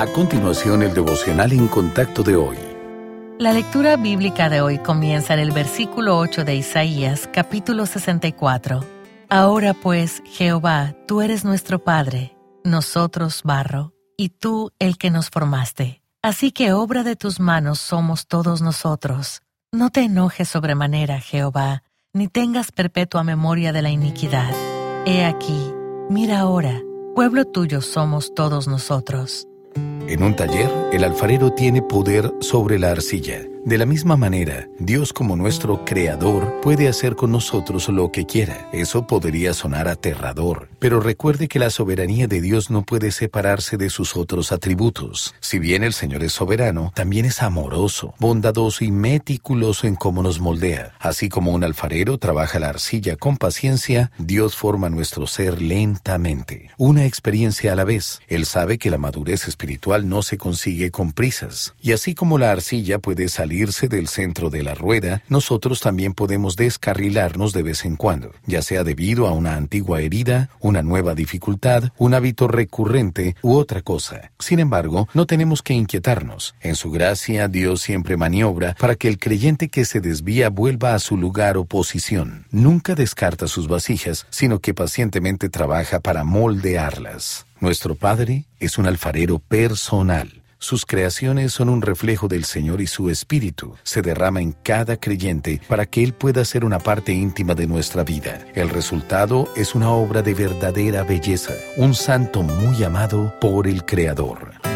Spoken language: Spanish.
A continuación, el devocional en contacto de hoy. La lectura bíblica de hoy comienza en el versículo 8 de Isaías, capítulo 64. Ahora pues, Jehová, tú eres nuestro Padre, nosotros barro, y tú el que nos formaste. Así que obra de tus manos somos todos nosotros. No te enojes sobremanera, Jehová, ni tengas perpetua memoria de la iniquidad. He aquí, mira ahora, pueblo tuyo somos todos nosotros. En un taller, el alfarero tiene poder sobre la arcilla de la misma manera, Dios como nuestro creador puede hacer con nosotros lo que quiera. Eso podría sonar aterrador, pero recuerde que la soberanía de Dios no puede separarse de sus otros atributos. Si bien el Señor es soberano, también es amoroso, bondadoso y meticuloso en cómo nos moldea. Así como un alfarero trabaja la arcilla con paciencia, Dios forma nuestro ser lentamente, una experiencia a la vez. Él sabe que la madurez espiritual no se consigue con prisas, y así como la arcilla puede salir salirse del centro de la rueda, nosotros también podemos descarrilarnos de vez en cuando, ya sea debido a una antigua herida, una nueva dificultad, un hábito recurrente u otra cosa. Sin embargo, no tenemos que inquietarnos. En su gracia, Dios siempre maniobra para que el creyente que se desvía vuelva a su lugar o posición. Nunca descarta sus vasijas, sino que pacientemente trabaja para moldearlas. Nuestro Padre es un alfarero personal sus creaciones son un reflejo del Señor y su Espíritu se derrama en cada creyente para que Él pueda ser una parte íntima de nuestra vida. El resultado es una obra de verdadera belleza, un santo muy amado por el Creador.